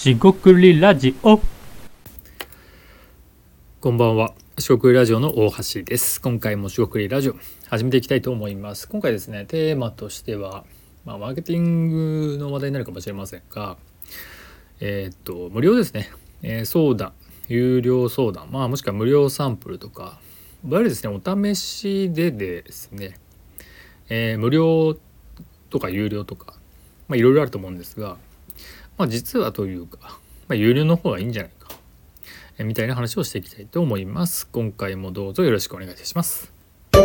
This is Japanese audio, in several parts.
しごくりラジオ。こんばんは。四国ラジオの大橋です。今回も四国ラジオ始めていきたいと思います。今回ですねテーマとしてはまあ、マーケティングの話題になるかもしれませんがえー、っと無料ですね、えー、相談有料相談。まあもしくは無料サンプルとか。いわゆるですねお試しでですね、えー、無料とか有料とか。まあいろいろあると思うんですがまあ実はというか、まあ、有料の方がいいんじゃないかえみたいな話をしていきたいと思います。今回もどうぞよろしくお願いいたします。は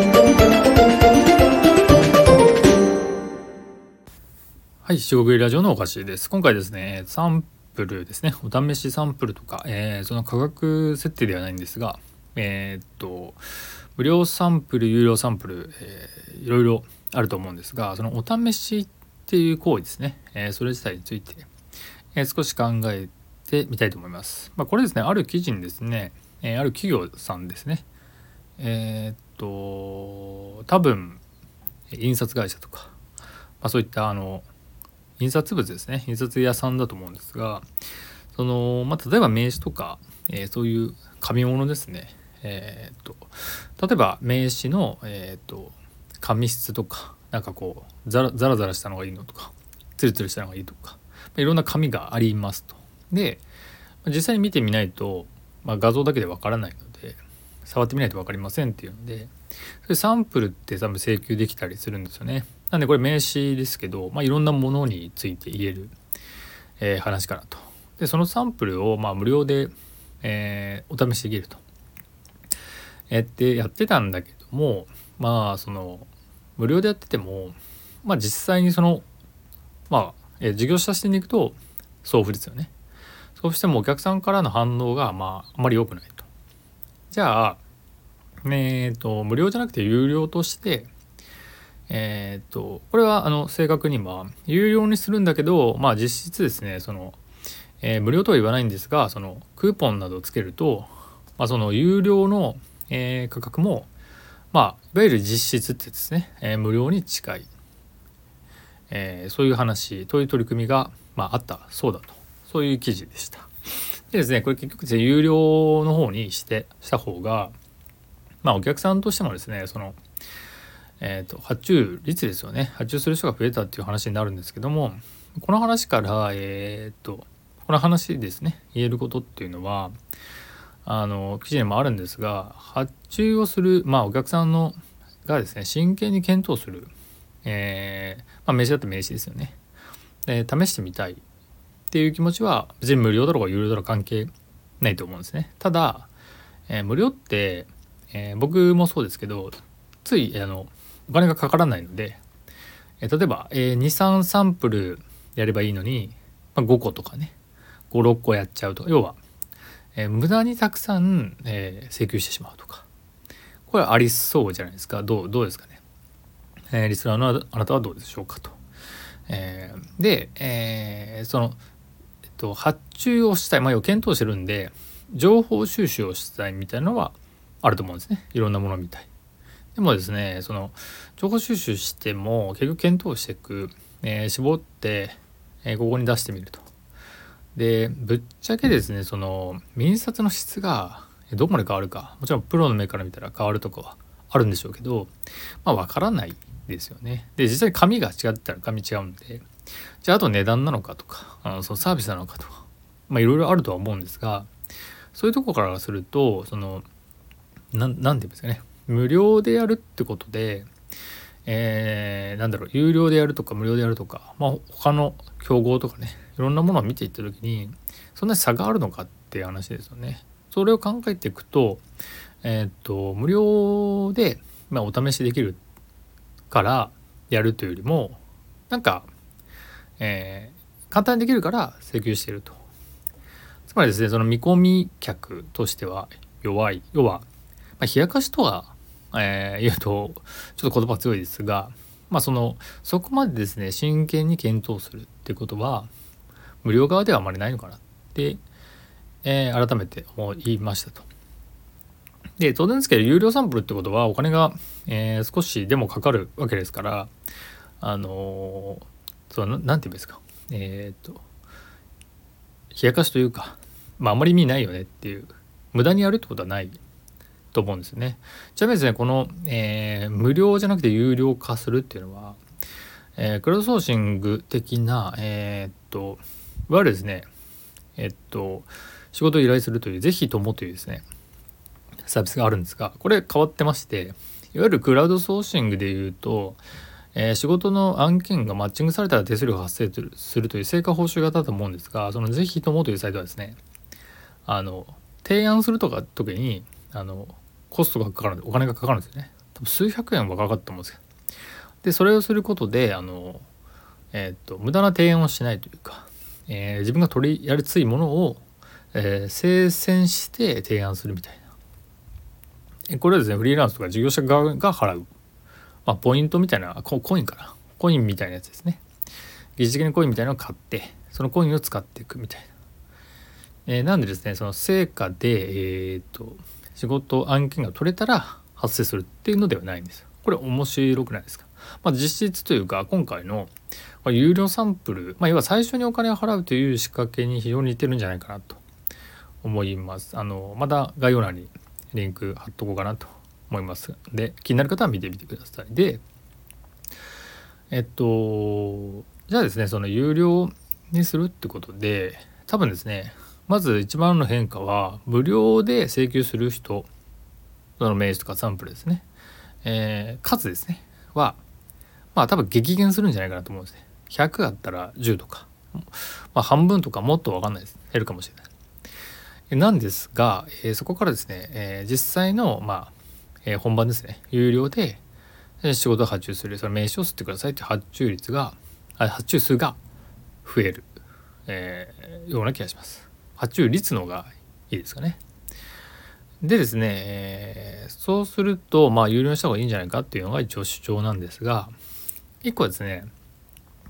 い、四国ラジオのお菓子です。今回ですね、サンプルですね、お試しサンプルとか、えー、その価格設定ではないんですが、えー、っと、無料サンプル、有料サンプル、えー、いろいろあると思うんですが、そのお試しっていう行為ですね、えー、それ自体について、えー、少し考えてみたいと思います。まあ、これですね、ある記事にですね、えー、ある企業さんですね、えー、っと、多分、印刷会社とか、まあ、そういったあの、印刷物ですね、印刷屋さんだと思うんですが、その、まあ、例えば名刺とか、えー、そういう紙物ですね、えー、っと、例えば名刺の、えー、っと、紙質とか、なんかこうザラザラザラしたのがいいのとかツルツルしたのがいいとかいろんな紙がありますと。で実際に見てみないと、まあ、画像だけでわからないので触ってみないと分かりませんっていうのでそれサンプルって多分請求できたりするんですよね。なんでこれ名刺ですけど、まあ、いろんなものについて言える、えー、話かなと。でそのサンプルをまあ無料で、えー、お試しできると。えってやってたんだけどもまあその無料でやっててもまあ実際にそのまあ、え事業者視点に行くと送付ですよね。そうしてもお客さんからの反応がまああまり良くないと。じゃあ、えっ、ー、と無料じゃなくて有料としてえっ、ー、とこれはあの正確には有料にするんだけどまあ実質ですねその、えー、無料とは言わないんですがそのクーポンなどをつけると、まあ、その有料の、え価格もまあいわゆる実質ってですね、え無料に近いえー、そういう話という取り組みが、まあ、あったそうだとそういう記事でした。でですねこれ結局有料の方にしてした方がまあお客さんとしてもですねそのえーと、発注率ですよね発注する人が増えたっていう話になるんですけどもこの話からえっ、ー、とこの話ですね言えることっていうのはあの記事にもあるんですが発注をするまあお客さんのがですね真剣に検討するえー、まあ、名刺だって名刺ですよね。で試してみたいっていう気持ちは別に無料だろうが有料だろうが関係ないと思うんですね。ただ、えー、無料って、えー、僕もそうですけどついあのお金がかからないので、え例えば、え23サンプルやればいいのに、まあ、5個とかね56個やっちゃうと要は、え無駄にたくさん、え請求してしまうとかこれありそうじゃないですかどうどうですかねえー、リスナーのあなたはどうでしょうかと。えー、で、えー、その、えっと、発注をしたい、まあ、要検討してるんで情報収集をしたいみたいなのはあると思うんですねいろんなものみたい。でもですねその情報収集しても結局検討していく、えー、絞って、えー、ここに出してみると。でぶっちゃけですねその印刷の質がどこまで変わるかもちろんプロの目から見たら変わるとこはあるんでしょうけどまあ分からないですよね。で実際紙が違ったら紙違うんでじゃああと値段なのかとかあのそのサービスなのかとかまあいろいろあるとは思うんですがそういうとこからするとその何て言うんですかね無料でやるってことでえー、なんだろう有料でやるとか無料でやるとか、まあ、他の競合とかねいろんなものを見ていった時にそんなに差があるのかっていう話ですよね。それを考えていくと,、えー、っと無料で、まあ、お試しできるからやるというよりもなんか、えー、簡単にできるから請求していると。つまりですねその見込み客としては弱い要は、まあ、冷やかしとは、えー、言うとちょっと言葉強いですがまあそのそこまでですね真剣に検討するってことは無料側ではあまりないのかなって、えー、改めて思いましたと。で当然ですけど有料サンプルってことはお金が、えー、少しでもかかるわけですからあのー、そう何て言うんですかえっ、と冷やかしというか、まあ、あまり意味ないよねっていう無駄にやるってことはないと思うんですね。ちなみにですねこの、えー、無料じゃなくて有料化するっていうのは、えー、クラウドソーシング的なえー、っといわゆるですねえっと仕事を依頼するという是非ともというですねサービスがあるんですがこれ変わってましていわゆるクラウドソーシングでいうと、えー、仕事の案件がマッチングされたら手数料が発生するという成果報酬型だと思うんですがその是非ともというサイトはですねあの提案するとか時にあのコストがかかるんでお金がかかるんですよね。多分数百円はかかったと思うんですけどでそれをすることであのえっ、と無駄な提案をしないというか、えー、自分が取りやりついものを、えー、精選して提案するみたいな。これはですねフリーランスとか事業者側が払う、まあ、ポイントみたいなコインかな。コインみたいなやつですね。疑似的にコインみたいなのを買ってそのコインを使っていくみたいな。えー、なんでですねその成果で、えーと、仕事案件が取れたら発生するっていうのではないんです。これ面白くないですか、まあ、実質というか今回の有料サンプル、まあ、要は最初にお金を払うという仕掛けに非常に似てるんじゃないかなと思います。あのまた概要欄にリンク貼っとこうかなと思います。で気になる方は見てみてください。でえっとじゃあですねその有料にするってことで多分ですねまず一番の変化は無料で請求する人その名詞とかサンプルですね、えー、数ですね。はまあ多分激減するんじゃないかなと思うんですね。100あったら10とか、まあ、半分とかもっと分かんないです。減るかもしれない。なんですが、え、そこからですね、え、実際のまあ、え、本番ですね。有料で仕事を発注するその名刺を吸ってくださいって発注率が発注数が増える、えー、ような気がします。発注率の方がいいですかね。でですね、えー、そうするとまあ有料にした方がいいんじゃないかっていうのが一応主張なんですが1個はですね、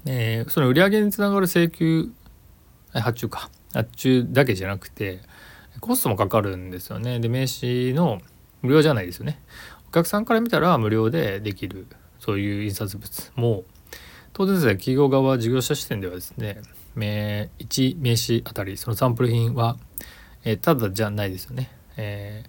えー、その売り上げにつながる請求発注か。発注だけじゃなくてコストもかかるんですよね。で名刺の無料じゃないですよね。お客さんから見たら無料でできるそういう印刷物も。当然ですね企業側事業者視点ではですね名1名刺あたりそのサンプル品は、えー、ただじゃないですよね、え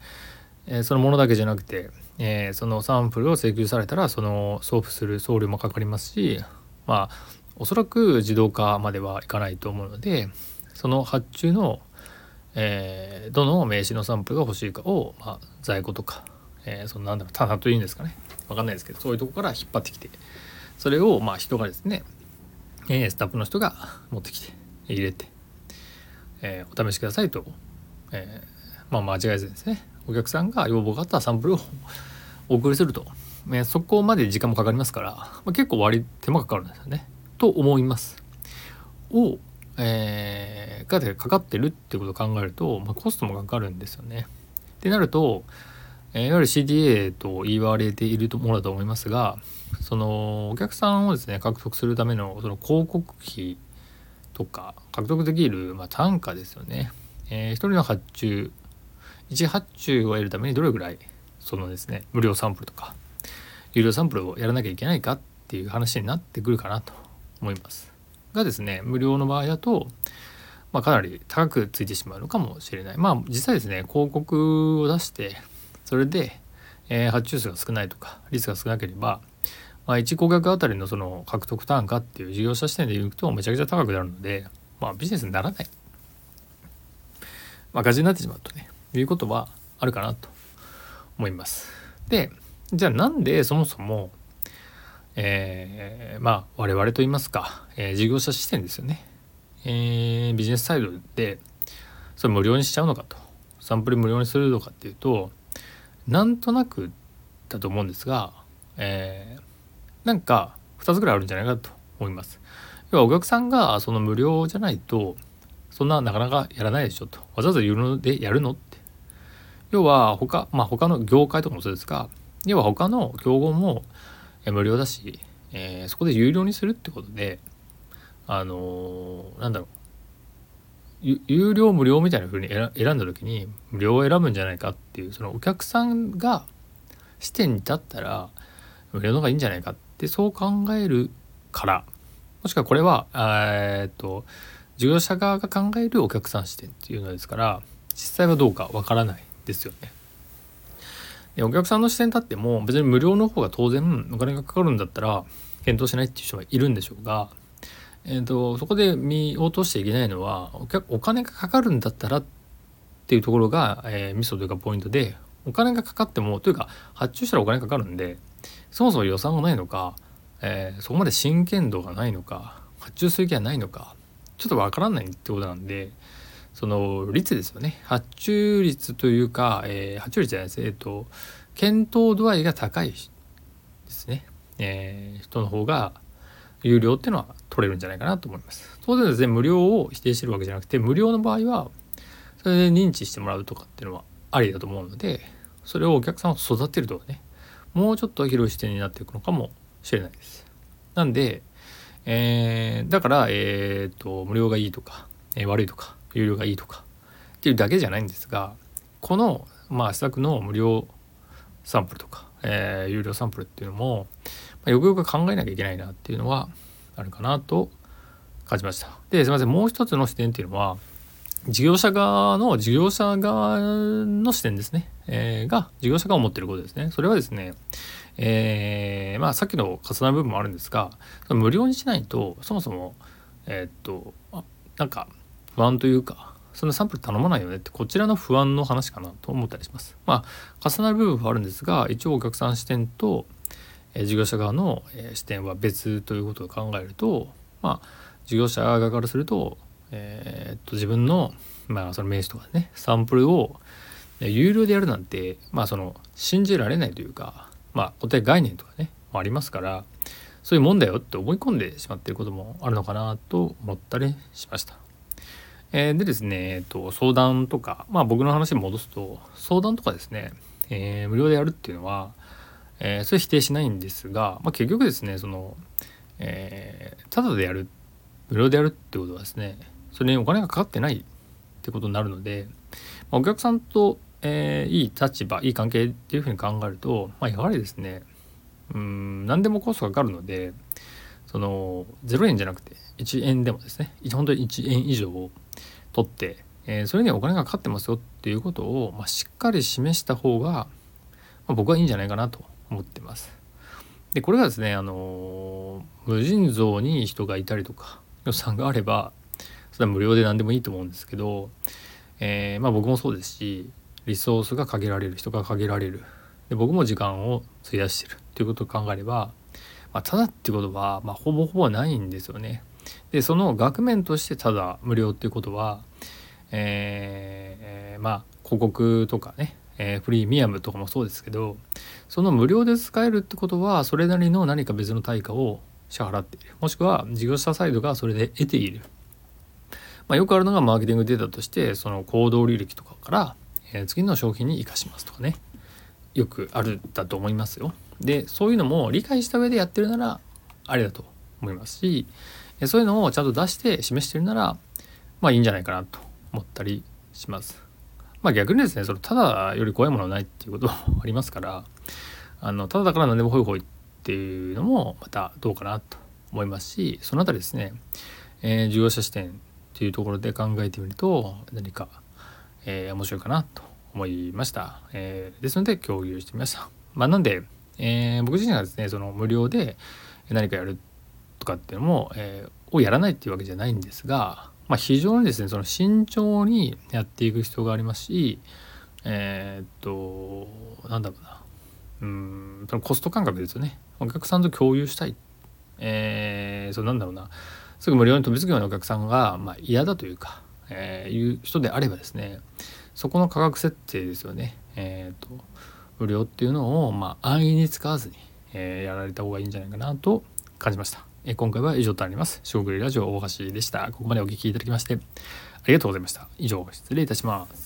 ー、そのものだけじゃなくて、えー、そのサンプルを請求されたらその送付する送料もかかりますしまあおそらく自動化まではいかないと思うのでその発注の、えー、どの名刺のサンプルが欲しいかを、まあ、在庫とか、えー、そのなんだろう棚というんですかね。分かんないですけどそういうとこから引っ張ってきてそれをまあ人がですねえー、スタッフの人が持ってきて入れて、えー、お試しくださいと、えー、まあ、間違えずですねお客さんが要望があったサンプルを お送りすると、えそこまで時間もかかりますから、まあ、結構割手間かかるんですよね。と思います。を、えー、かかってるってことを考えると、まあ、コストもかかるんですよね。ってなると、えー、いわゆる CDA と言われているものだと思いますがそのお客さんをですね獲得するためのその広告費とか獲得できる、まあ、単価ですよね。えー、1人の発注1発注を得るためにどれぐらいそのですね無料サンプルとか有料サンプルをやらなきゃいけないかっていう話になってくるかなと思います。がですね無料の場合だと、まあ、かなり高くついてしまうのかもしれない。まあ実際ですね広告を出してそれで、えー、発注数が少ないとか率が少なければまあ、1顧客あたりのその獲得単価っていう事業者視点でいくとめちゃくちゃ高くなるので、まあ、ビジネスにならない、赤字になってしまうとねいうことはあるかなと思います。でじゃあなんでそもそも、えー、まあ我々といいますか、えー、事業者視点ですよね、えー、ビジネスサイドでそれ無料にしちゃうのかと。サンプル無料にするのかっていうとなんとなくだと思うんですが、えー、なんか2つぐらいあるんじゃないかと思います。要はお客さんがその無料じゃないとそんななかなかやらないでしょと。わざわざ有料でやるのって。要は他まあ他の業界とかもそうですが要は他の競合も無料だし、えー、そこで有料にするってことであのー、なんだろう有料無料みたいな風に選んだ時に無料を選ぶんじゃないかっていうそのお客さんが視点に立ったら無料の方がいいんじゃないかっでそう考えるからもしくはこれはえっと事業者側が考えるお客さん視点っていうのですから実際はどうかわからないですよね。でお客さんの視点だっても別に無料の方が当然お金がかかるんだったら検討しないっていう人はいるんでしょうが、えーと、そこで見落としちゃいけないのはお客お金がかかるんだったらっていうところが、えー、ミソというかポイントでお金がかかってもというか発注したらお金かかるんでそもそも予算がないのか、えー、そこまで真剣度がないのか発注する気はないのかちょっとわからないってことなんでその率ですよね。発注率というか、えー、発注率じゃないです。えっ、ー、と検討度合いが高いですね、えー、人の方が有料っていうのは取れるんじゃないかなと思います。当然ですね無料を否定してるわけじゃなくて無料の場合はそれで認知してもらうとかっていうのはありだと思うのでそれをお客さんを育てるとかねもうちょっと広い視点になっていくのかもしれないです。なんで、えー、だからえっ、と無料がいいとか、えー、悪いとか有料がいいとかっていうだけじゃないんですがこのまあ施策の無料サンプルとか、えー、有料サンプルっていうのも、まあ、よくよく考えなきゃいけないなっていうのはあるかなと感じました。ですいませんもう一つの視点っていうのは事業者側の事業者側の視点ですね、えー、が事業者が思ってることですね。それはですね、えー、まあさっきの重なる部分もあるんですが無料にしないとそもそもえー、っとなんか不安というかそんなサンプル頼まないよねってこちらの不安の話かなと思ったりします。まあ重なる部分はあるんですが一応お客さん視点と、え、事業者側の、え、視点は別ということを考えるとまあ事業者側からすると,、えー、っと自分の,、まあその名刺とかねサンプルを有料でやるなんてまあその信じられないというかまあ固定概念とかねありますからそういうもんだよって思い込んでしまってることもあるのかなと思ったりしました。えー、でですね、えっと、相談とか、まあ僕の話に戻すと、相談とかですね、えー、無料でやるっていうのは、えー、それ否定しないんですが、まあ、結局ですね、その、えー、ただでやる、無料でやるってことはですね、それにお金がかかってないってことになるので、まあ、お客さんと、えー、いい立場、いい関係っていうふうに考えると、まあ、やはりですね、うん、何でもコストがかかるので、その0円じゃなくて1円でもですね本当に1円以上を取って、えー、それにはお金がかかってますよっていうことを、まあ、しっかり示した方が、まあ、僕はいいんじゃないかなと思ってます。でこれがですね、あのー、無尽蔵に人がいたりとか予算があればそれは無料で何でもいいと思うんですけど、えー、まあ僕もそうですしリソースが限られる人が限られるで僕も時間を費やしてるっていうことを考えれば、まあ、ただっていうことは、まあ、ほぼほぼないんですよね。でその額面としてただ無料っていうことは、えー、まあ広告とかね、えー、プレミアムとかもそうですけどその無料で使えるってことはそれなりの何か別の対価を支払っている。もしくは事業者サイドがそれで得ている、まあ、よくあるのがマーケティングデータとしてその行動履歴とかから、えー、次の商品に生かしますとかね。よくあるだと思いますよ。でそういうのも理解した上でやってるならあれだと思いますしそういうのをちゃんと出して示してるならまあいいんじゃないかなと思ったりします。まあ逆にですねそれただより怖いものはないっていうこともありますからあのただだから何でもホイホイっていうのもまたどうかなと思いますしその辺りですね、えー、事業者視点っていうところで考えてみると何か、えー、面白いかなと思いました、えー、ですので共有してみましたまあなんで、えー、僕自身がですねその無料で何かやるとかっていうのも、えー、をやらないっていうわけじゃないんですが、まあ、非常にですねその慎重にやっていく必要がありますしえー、っとなんだろうな。うんそのコスト感覚ですよね。お客さんと共有したい。えー、そうなんだろうな。すぐ無料に飛びつくようなお客さんが、まあ、嫌だというか、えー、いう人であればですねそこの価格設定ですよね。えっ、と無料っていうのを、まあ、安易に使わずに、えー、やられた方がいいんじゃないかなと感じました。え今回は以上となります。しょうぐりラジオ大橋でした。ここまでお聴きいただきましてありがとうございました。以上、失礼いたします。